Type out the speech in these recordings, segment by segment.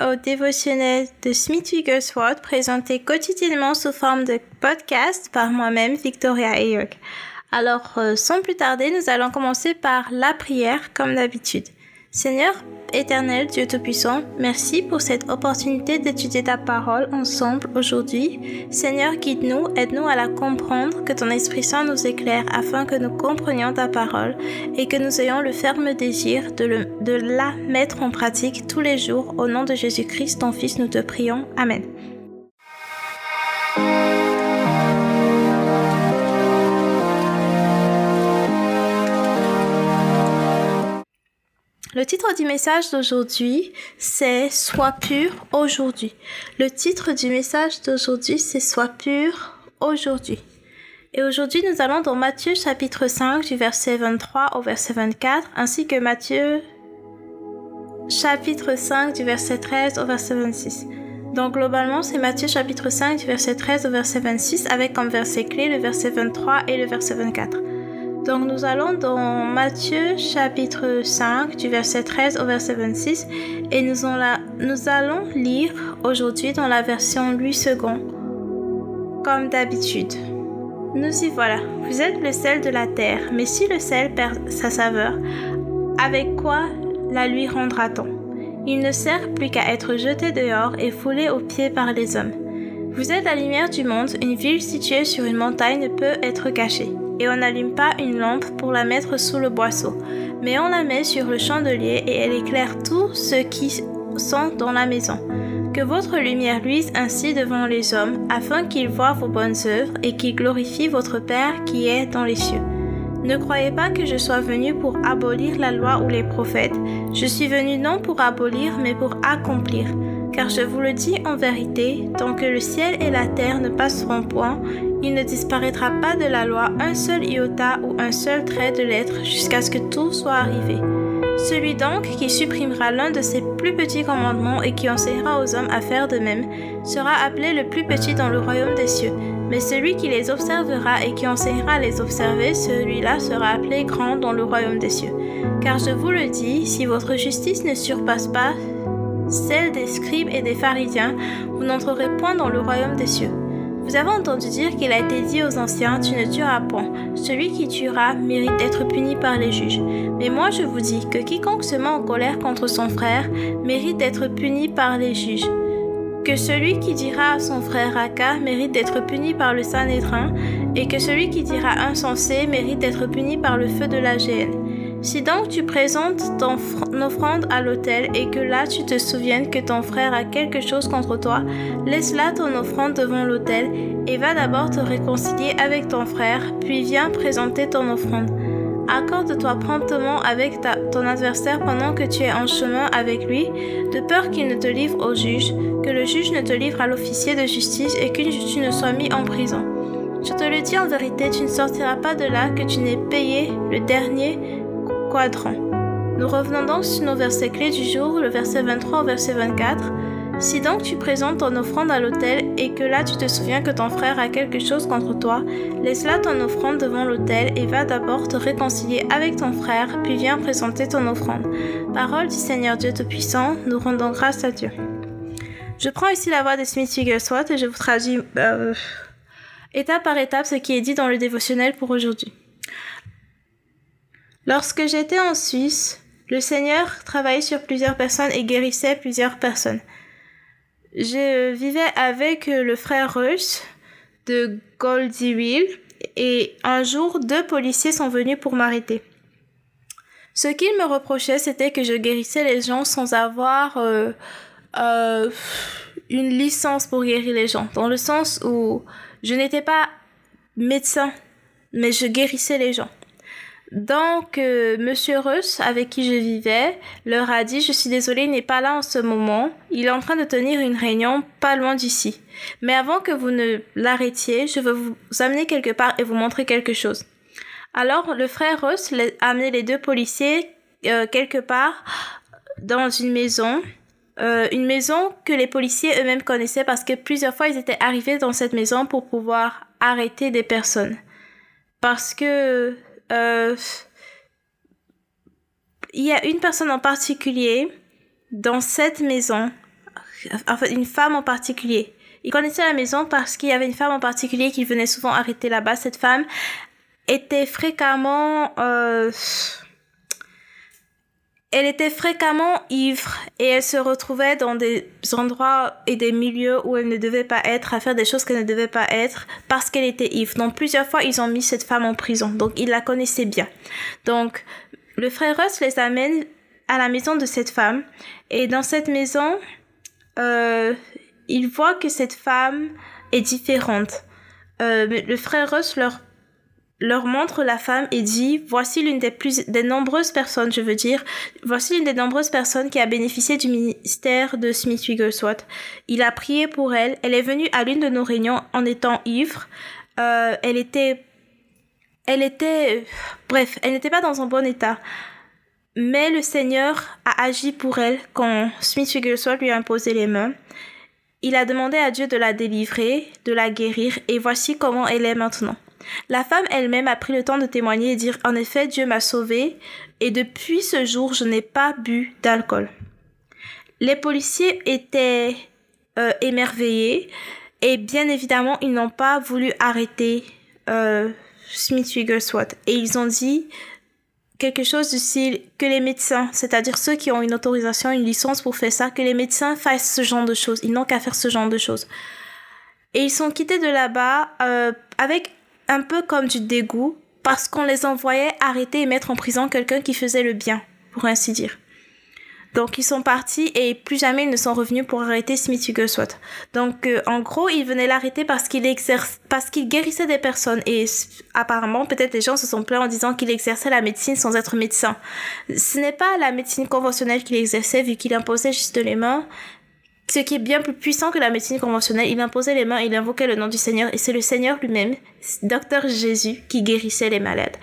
au dévotionnel de Smith Wigglesworth présenté quotidiennement sous forme de podcast par moi-même, Victoria Ayok. Alors, euh, sans plus tarder, nous allons commencer par la prière comme d'habitude. Seigneur éternel, Dieu Tout-Puissant, merci pour cette opportunité d'étudier ta parole ensemble aujourd'hui. Seigneur, guide-nous, aide-nous à la comprendre, que ton Esprit Saint nous éclaire afin que nous comprenions ta parole et que nous ayons le ferme désir de, de la mettre en pratique tous les jours. Au nom de Jésus-Christ, ton Fils, nous te prions. Amen. Le titre du message d'aujourd'hui, c'est Sois pur aujourd'hui. Le titre du message d'aujourd'hui, c'est Sois pur aujourd'hui. Et aujourd'hui, nous allons dans Matthieu chapitre 5 du verset 23 au verset 24, ainsi que Matthieu chapitre 5 du verset 13 au verset 26. Donc globalement, c'est Matthieu chapitre 5 du verset 13 au verset 26 avec comme verset clé le verset 23 et le verset 24. Donc nous allons dans Matthieu chapitre 5 du verset 13 au verset 26 et nous, allons lire aujourd'hui dans la version Louis II comme d'habitude. Nous y voilà. Vous êtes le sel de la terre, mais si le sel perd sa saveur, avec quoi la lui rendra-t-on? Il ne sert plus qu'à être jeté dehors et foulé aux pieds par les hommes. Vous êtes la lumière du monde, une ville située sur une montagne ne peut être cachée et on n'allume pas une lampe pour la mettre sous le boisseau, mais on la met sur le chandelier et elle éclaire tous ceux qui sont dans la maison. Que votre lumière luise ainsi devant les hommes, afin qu'ils voient vos bonnes œuvres et qu'ils glorifient votre Père qui est dans les cieux. Ne croyez pas que je sois venu pour abolir la loi ou les prophètes. Je suis venu non pour abolir, mais pour accomplir. Car je vous le dis en vérité, tant que le ciel et la terre ne passeront point, il ne disparaîtra pas de la loi un seul iota ou un seul trait de lettre jusqu'à ce que tout soit arrivé. Celui donc qui supprimera l'un de ces plus petits commandements et qui enseignera aux hommes à faire de même sera appelé le plus petit dans le royaume des cieux. Mais celui qui les observera et qui enseignera à les observer, celui-là sera appelé grand dans le royaume des cieux. Car je vous le dis, si votre justice ne surpasse pas celle des scribes et des pharisiens, vous n'entrerez point dans le royaume des cieux. Vous avez entendu dire qu'il a été dit aux anciens, tu ne tueras point. Celui qui tuera mérite d'être puni par les juges. Mais moi je vous dis que quiconque se met en colère contre son frère mérite d'être puni par les juges. Que celui qui dira à son frère Raka mérite d'être puni par le Sanhédrin, et que celui qui dira insensé mérite d'être puni par le feu de la géhenne. Si donc tu présentes ton offrande à l'autel et que là tu te souviennes que ton frère a quelque chose contre toi, laisse là ton offrande devant l'autel et va d'abord te réconcilier avec ton frère, puis viens présenter ton offrande. Accorde-toi promptement avec ton adversaire pendant que tu es en chemin avec lui, de peur qu'il ne te livre au juge, que le juge ne te livre à l'officier de justice et que tu ne sois mis en prison. Je te le dis en vérité, tu ne sortiras pas de là que tu n'aies payé le dernier Nous revenons donc sur nos versets clés du jour, le verset 23 au verset 24. Si donc tu présentes ton offrande à l'autel et que là tu te souviens que ton frère a quelque chose contre toi, laisse là ton offrande devant l'autel et va d'abord te réconcilier avec ton frère, puis viens présenter ton offrande. Parole du Seigneur Dieu Tout-Puissant, nous rendons grâce à Dieu. Je prends ici la voix de Smith Wigglesworth et je vous traduis euh, étape par étape ce qui est dit dans le dévotionnel pour aujourd'hui. Lorsque j'étais en Suisse, le Seigneur travaillait sur plusieurs personnes et guérissait plusieurs personnes. Je vivais avec le frère Rush de Goldie et un jour deux policiers sont venus pour m'arrêter. Ce qu'ils me reprochaient, c'était que je guérissais les gens sans avoir euh, euh, une licence pour guérir les gens, dans le sens où je n'étais pas médecin, mais je guérissais les gens. Donc, euh, Monsieur avec qui je vivais, leur a dit, je suis désolée, il n'est pas là en ce moment. Il est en train de tenir une réunion pas loin d'ici. Mais avant que vous ne l'arrêtiez, je veux vous amener quelque part et vous montrer quelque chose. Alors, le frère Russ a amené les deux policiers euh, quelque part dans une maison. Euh, une maison que les policiers eux-mêmes connaissaient parce que plusieurs fois ils étaient arrivés dans cette maison pour pouvoir arrêter des personnes. Parce que euh, il y a une personne en particulier dans cette maison, en fait, une femme en particulier. Il connaissait la maison parce qu'il y avait une femme en particulier qui venait souvent arrêter là-bas. Cette femme était fréquemment, euh, elle était fréquemment ivre et elle se retrouvait dans des endroits et des milieux où elle ne devait pas être, à faire des choses qu'elle ne devait pas être parce qu'elle était ivre. Donc plusieurs fois, ils ont mis cette femme en prison. Donc ils la connaissaient bien. Donc le frère Russ les amène à la maison de cette femme et dans cette maison, euh, il voit que cette femme est différente. Euh, le frère Russ leur leur montre la femme et dit voici l'une des plus nombreuses personnes je veux dire voici l'une des nombreuses personnes qui a bénéficié du ministère de Smith Wigglesworth il a prié pour elle. Elle est venue à l'une de nos réunions en étant ivre. Euh, elle était elle était bref elle n'était pas dans un bon état. Mais le Seigneur a agi pour elle quand Smith Wigglesworth lui a imposé les mains. Il a demandé à Dieu de la délivrer de la guérir. Et voici comment elle est maintenant la femme elle-même a pris le temps de témoigner et dire En effet, Dieu m'a sauvée et depuis ce jour, je n'ai pas bu d'alcool. Les policiers étaient euh, émerveillés et bien évidemment, ils n'ont pas voulu arrêter euh, Smith Wigglesworth et ils ont dit quelque chose du style que les médecins, c'est-à-dire ceux qui ont une autorisation, une licence pour faire ça, que les médecins fassent ce genre de choses. Ils n'ont qu'à faire ce genre de choses. Et ils sont quittés de là-bas euh, avec un peu comme du dégoût parce qu'on les envoyait arrêter et mettre en prison quelqu'un qui faisait le bien, pour ainsi dire. Donc ils sont partis et plus jamais ils ne sont revenus pour arrêter Smith Wigglesworth. Donc euh, en gros, ils venaient l'arrêter parce qu'il exerce parce qu'il guérissait des personnes et apparemment peut-être les gens se sont plaints en disant qu'il exerçait la médecine sans être médecin. Ce n'est pas la médecine conventionnelle qu'il exerçait vu qu'il imposait juste les mains, ce qui est bien plus puissant que la médecine conventionnelle. Il imposait les mains, il invoquait le nom du Seigneur, et c'est le Seigneur lui-même, docteur Jésus, qui guérissait les malades.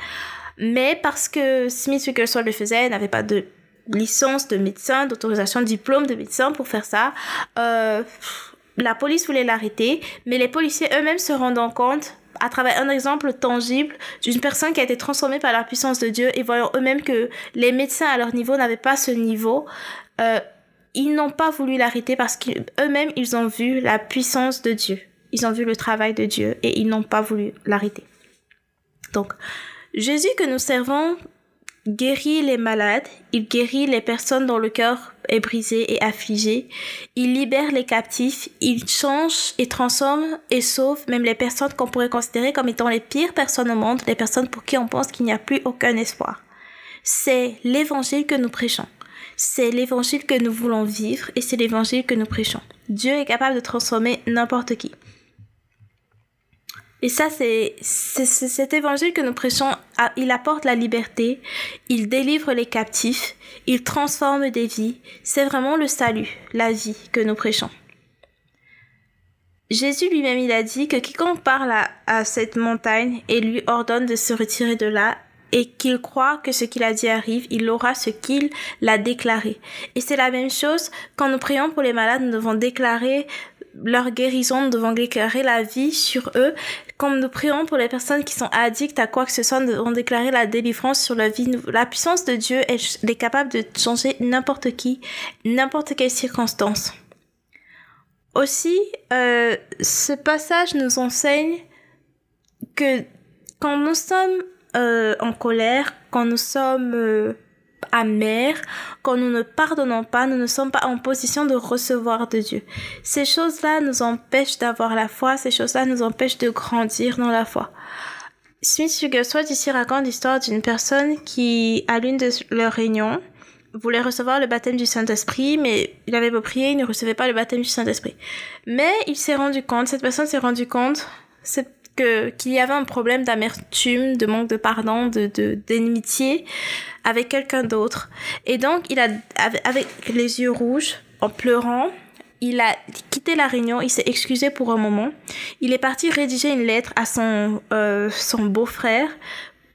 Mais parce que Smith Wigglesworth le faisait, n'avait pas de licence de médecin, d'autorisation de diplôme de médecin pour faire ça, euh, la police voulait l'arrêter, mais les policiers eux-mêmes se rendant compte à travers un exemple tangible d'une personne qui a été transformée par la puissance de Dieu et voyant eux-mêmes que les médecins à leur niveau n'avaient pas ce niveau, euh, ils n'ont pas voulu l'arrêter parce qu'eux-mêmes, ils ont vu la puissance de Dieu. Ils ont vu le travail de Dieu et ils n'ont pas voulu l'arrêter. Donc, Jésus que nous servons guérit les malades, il guérit les personnes dont le cœur est brisé et affligé, il libère les captifs, il change et transforme et sauve même les personnes qu'on pourrait considérer comme étant les pires personnes au monde, les personnes pour qui on pense qu'il n'y a plus aucun espoir. C'est l'évangile que nous prêchons. C'est l'évangile que nous voulons vivre et c'est l'évangile que nous prêchons. Dieu est capable de transformer n'importe qui. Et ça, c'est cet évangile que nous prêchons. Il apporte la liberté, il délivre les captifs, il transforme des vies. C'est vraiment le salut, la vie que nous prêchons. Jésus lui-même, il a dit que quiconque parle à cette montagne et lui ordonne de se retirer de là, et qu'il croit que ce qu'il a dit arrive, il aura ce qu'il a déclaré. Et c'est la même chose quand nous prions pour les malades, nous devons déclarer leur guérison, nous devons déclarer la vie sur eux. Quand nous prions pour les personnes qui sont addictes à quoi que ce soit, nous devons déclarer la délivrance sur la vie. La puissance de Dieu est, capable de changer n'importe qui, n'importe quelle circonstance. Aussi, euh, ce passage nous enseigne que quand nous sommes euh, en colère, quand nous sommes euh, amers, quand nous ne pardonnons pas, nous ne sommes pas en position de recevoir de Dieu. Ces choses-là nous empêchent d'avoir la foi, ces choses-là nous empêchent de grandir dans la foi. Smith Wigglesworth ici raconte l'histoire d'une personne qui, à l'une de leurs réunions, voulait recevoir le baptême du Saint-Esprit, mais il avait beau prier, il ne recevait pas le baptême du Saint-Esprit. Mais il s'est rendu compte, cette personne s'est rendu compte, cette qu'il y avait un problème d'amertume, de manque de pardon, de d'amitié avec quelqu'un d'autre. Et donc il a avec les yeux rouges, en pleurant, il a quitté la réunion, il s'est excusé pour un moment. Il est parti rédiger une lettre à son euh, son beau-frère.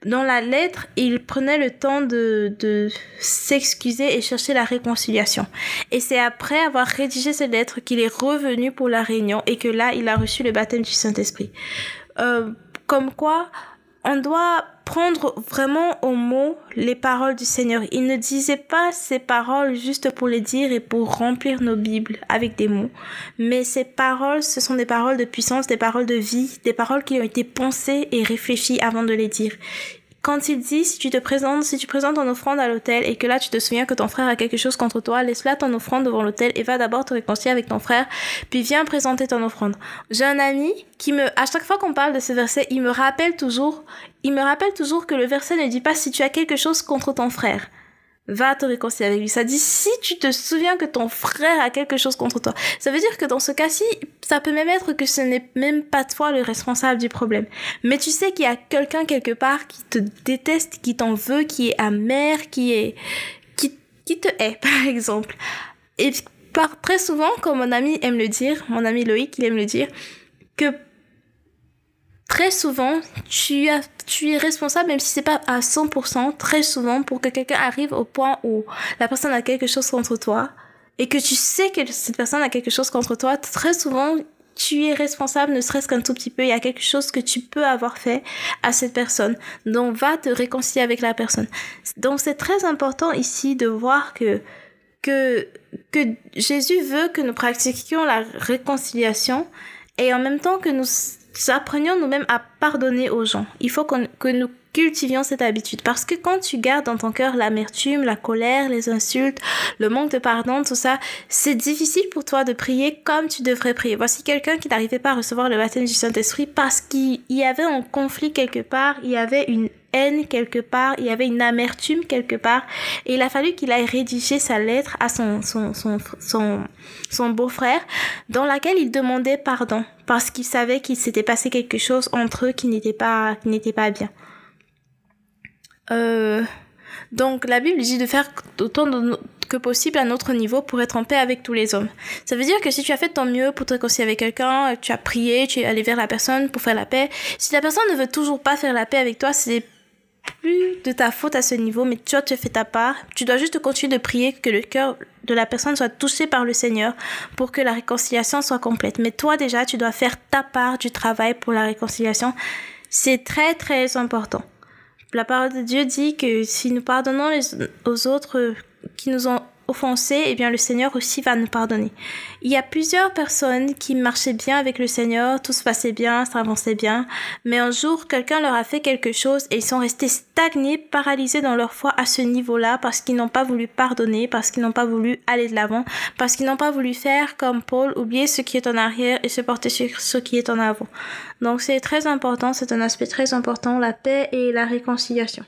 Dans la lettre, il prenait le temps de, de s'excuser et chercher la réconciliation. Et c'est après avoir rédigé cette lettre qu'il est revenu pour la réunion et que là, il a reçu le baptême du Saint-Esprit. Euh, comme quoi on doit prendre vraiment au mot les paroles du Seigneur. Il ne disait pas ces paroles juste pour les dire et pour remplir nos Bibles avec des mots, mais ces paroles, ce sont des paroles de puissance, des paroles de vie, des paroles qui ont été pensées et réfléchies avant de les dire quand il dit si tu te présentes, si tu présentes ton offrande à l'autel et que là tu te souviens que ton frère a quelque chose contre toi, laisse là ton offrande devant l'autel et va d'abord te réconcilier avec ton frère, puis viens présenter ton offrande. J'ai un ami qui me, à chaque fois qu'on parle de ce verset, il me rappelle toujours, il me rappelle toujours que le verset ne dit pas si tu as quelque chose contre ton frère va te réconcilier avec lui. Ça dit si tu te souviens que ton frère a quelque chose contre toi. Ça veut dire que dans ce cas-ci, ça peut même être que ce n'est même pas toi le responsable du problème. Mais tu sais qu'il y a quelqu'un quelque part qui te déteste, qui t'en veut, qui est amer, qui est, qui, qui te hait, par exemple. Et par, très souvent, comme mon ami aime le dire, mon ami Loïc, il aime le dire, que très souvent, tu, as, tu es responsable, même si c'est pas à 100%, très souvent, pour que quelqu'un arrive au point où la personne a quelque chose contre toi, et que tu sais que cette personne a quelque chose contre toi, très souvent, tu es responsable, ne serait-ce qu'un tout petit peu. Il y a quelque chose que tu peux avoir fait à cette personne. Donc, va te réconcilier avec la personne. Donc, c'est très important ici de voir que, que, que Jésus veut que nous pratiquions la réconciliation et en même temps que nous apprenions nous-mêmes à pardonner aux gens. Il faut que nous cultivions cette habitude parce que quand tu gardes dans ton cœur l'amertume, la colère, les insultes, le manque de pardon, tout ça, c'est difficile pour toi de prier comme tu devrais prier. Voici quelqu'un qui n'arrivait pas à recevoir le baptême du Saint-Esprit parce qu'il y avait un conflit quelque part, il y avait une haine quelque part, il y avait une amertume quelque part, et il a fallu qu'il aille rédiger sa lettre à son, son, son, son, son beau-frère, dans laquelle il demandait pardon, parce qu'il savait qu'il s'était passé quelque chose entre eux qui n'était pas, qui n'était pas bien. Euh, donc la Bible dit de faire autant que possible à notre niveau pour être en paix avec tous les hommes. Ça veut dire que si tu as fait ton mieux pour te réconcilier avec quelqu'un, tu as prié, tu es allé vers la personne pour faire la paix, si la personne ne veut toujours pas faire la paix avec toi, c'est plus de ta faute à ce niveau, mais toi tu as fait ta part. Tu dois juste continuer de prier que le cœur de la personne soit touché par le Seigneur pour que la réconciliation soit complète. Mais toi déjà, tu dois faire ta part du travail pour la réconciliation. C'est très très important. La parole de Dieu dit que si nous pardonnons aux autres qui nous ont offensés, eh bien le Seigneur aussi va nous pardonner. Il y a plusieurs personnes qui marchaient bien avec le Seigneur, tout se passait bien, ça avançait bien, mais un jour quelqu'un leur a fait quelque chose et ils sont restés stagnés, paralysés dans leur foi à ce niveau-là parce qu'ils n'ont pas voulu pardonner, parce qu'ils n'ont pas voulu aller de l'avant, parce qu'ils n'ont pas voulu faire comme Paul, oublier ce qui est en arrière et se porter sur ce qui est en avant. Donc c'est très important, c'est un aspect très important, la paix et la réconciliation.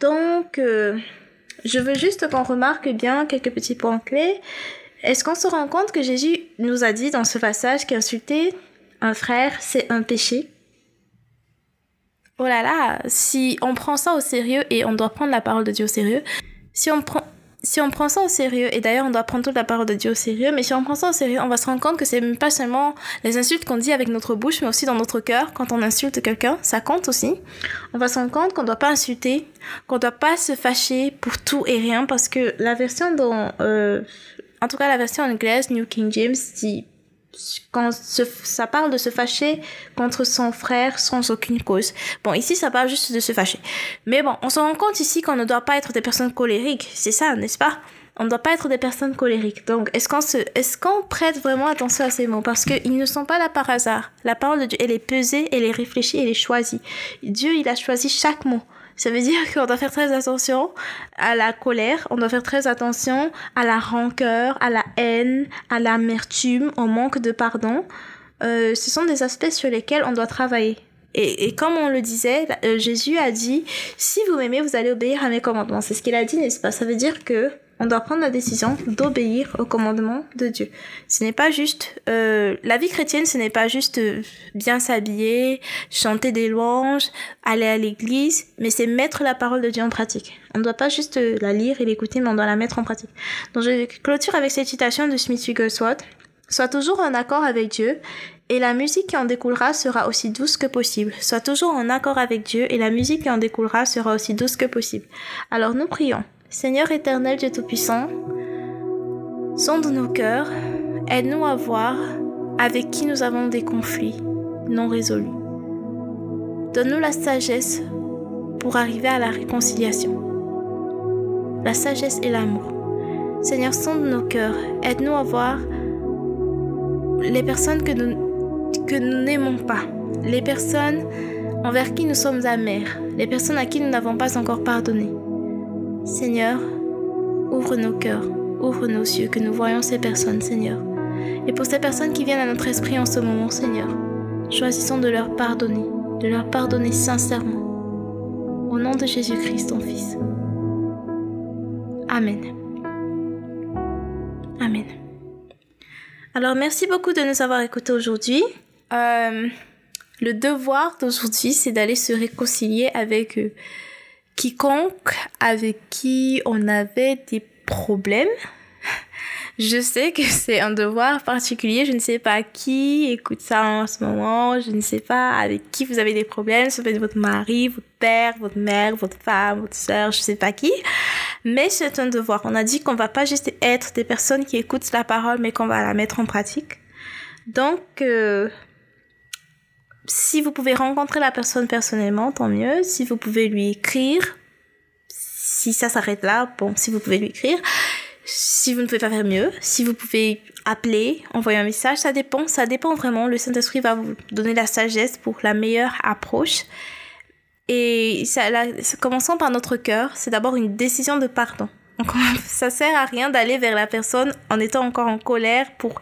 Donc, euh, je veux juste qu'on remarque bien quelques petits points clés. Est-ce qu'on se rend compte que Jésus nous a dit dans ce passage qu'insulter un frère, c'est un péché? Oh là là, si on prend ça au sérieux, et on doit prendre la parole de Dieu au sérieux, si on prend, si on prend ça au sérieux, et d'ailleurs on doit prendre toute la parole de Dieu au sérieux, mais si on prend ça au sérieux, on va se rendre compte que c'est pas seulement les insultes qu'on dit avec notre bouche, mais aussi dans notre cœur, quand on insulte quelqu'un, ça compte aussi. On va se rendre compte qu'on ne doit pas insulter, qu'on ne doit pas se fâcher pour tout et rien, parce que la version dont, euh, en tout cas la version anglaise, New King James, dit quand ça parle de se fâcher contre son frère sans aucune cause. Bon, ici, ça parle juste de se fâcher. Mais bon, on se rend compte ici qu'on ne doit pas être des personnes colériques. C'est ça, n'est-ce pas? On ne doit pas être des personnes colériques. Donc, est-ce qu'on est-ce qu'on prête vraiment attention à ces mots? Parce qu'ils ne sont pas là par hasard. La parole de Dieu, elle est pesée, elle est réfléchie, elle est choisie. Dieu, il a choisi chaque mot. Ça veut dire qu'on doit faire très attention à la colère, on doit faire très attention à la rancœur, à la haine, à l'amertume, au manque de pardon. Euh, ce sont des aspects sur lesquels on doit travailler. Et, et comme on le disait, euh, Jésus a dit, si vous m'aimez, vous allez obéir à mes commandements. C'est ce qu'il a dit, n'est-ce pas? Ça veut dire que on doit prendre la décision d'obéir au commandement de Dieu. Ce n'est pas juste euh, la vie chrétienne, ce n'est pas juste euh, bien s'habiller, chanter des louanges, aller à l'église, mais c'est mettre la parole de Dieu en pratique. On ne doit pas juste euh, la lire et l'écouter, mais on doit la mettre en pratique. Donc je clôture avec cette citation de Smith Wigglesworth. Sois toujours en accord avec Dieu et la musique qui en découlera sera aussi douce que possible. Sois toujours en accord avec Dieu et la musique qui en découlera sera aussi douce que possible. Alors nous prions. Seigneur éternel Dieu Tout-Puissant, sonde nos cœurs, aide-nous à voir avec qui nous avons des conflits non résolus. Donne-nous la sagesse pour arriver à la réconciliation. La sagesse et l'amour. Seigneur, sonde nos cœurs. Aide-nous à voir les personnes que nous que nous n'aimons pas, les personnes envers qui nous sommes amers, les personnes à qui nous n'avons pas encore pardonné. Seigneur, ouvre nos cœurs, ouvre nos yeux, que nous voyons ces personnes, Seigneur. Et pour ces personnes qui viennent à notre esprit en ce moment, Seigneur, choisissons de leur pardonner, de leur pardonner sincèrement. Au nom de Jésus-Christ, ton Fils. Amen. Amen. Alors, merci beaucoup de nous avoir écoutés aujourd'hui. Euh, le devoir d'aujourd'hui, c'est d'aller se réconcilier avec euh, quiconque avec qui on avait des problèmes. Je sais que c'est un devoir particulier. Je ne sais pas qui écoute ça en ce moment. Je ne sais pas avec qui vous avez des problèmes. Ça peut être votre mari, votre père, votre mère, votre femme, votre soeur, je ne sais pas qui. Mais c'est un devoir. On a dit qu'on va pas juste être des personnes qui écoutent la parole, mais qu'on va la mettre en pratique. Donc, euh, si vous pouvez rencontrer la personne personnellement, tant mieux. Si vous pouvez lui écrire, si ça s'arrête là, bon, si vous pouvez lui écrire. Si vous ne pouvez pas faire mieux, si vous pouvez appeler, envoyer un message, ça dépend, ça dépend vraiment. Le Saint-Esprit va vous donner la sagesse pour la meilleure approche. Et ça, commençons par notre cœur, c'est d'abord une décision de pardon. ça sert à rien d'aller vers la personne en étant encore en colère pour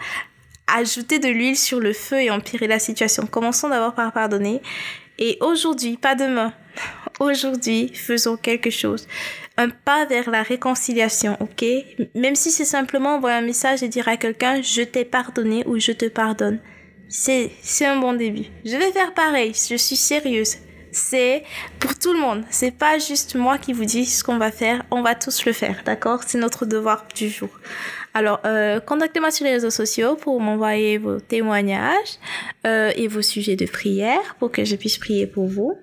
ajouter de l'huile sur le feu et empirer la situation. Commençons d'abord par pardonner. Et aujourd'hui, pas demain, aujourd'hui, faisons quelque chose. Un pas vers la réconciliation, ok? Même si c'est simplement envoyer un message et dire à quelqu'un, je t'ai pardonné ou je te pardonne. C'est, c'est un bon début. Je vais faire pareil, je suis sérieuse. C'est pour tout le monde. C'est pas juste moi qui vous dis ce qu'on va faire. On va tous le faire, d'accord? C'est notre devoir du jour. Alors, euh, contactez-moi sur les réseaux sociaux pour m'envoyer vos témoignages euh, et vos sujets de prière pour que je puisse prier pour vous.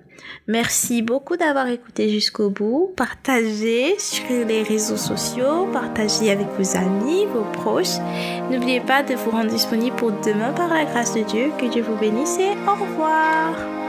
Merci beaucoup d'avoir écouté jusqu'au bout. Partagez sur les réseaux sociaux, partagez avec vos amis, vos proches. N'oubliez pas de vous rendre disponible pour demain par la grâce de Dieu. Que Dieu vous bénisse et au revoir.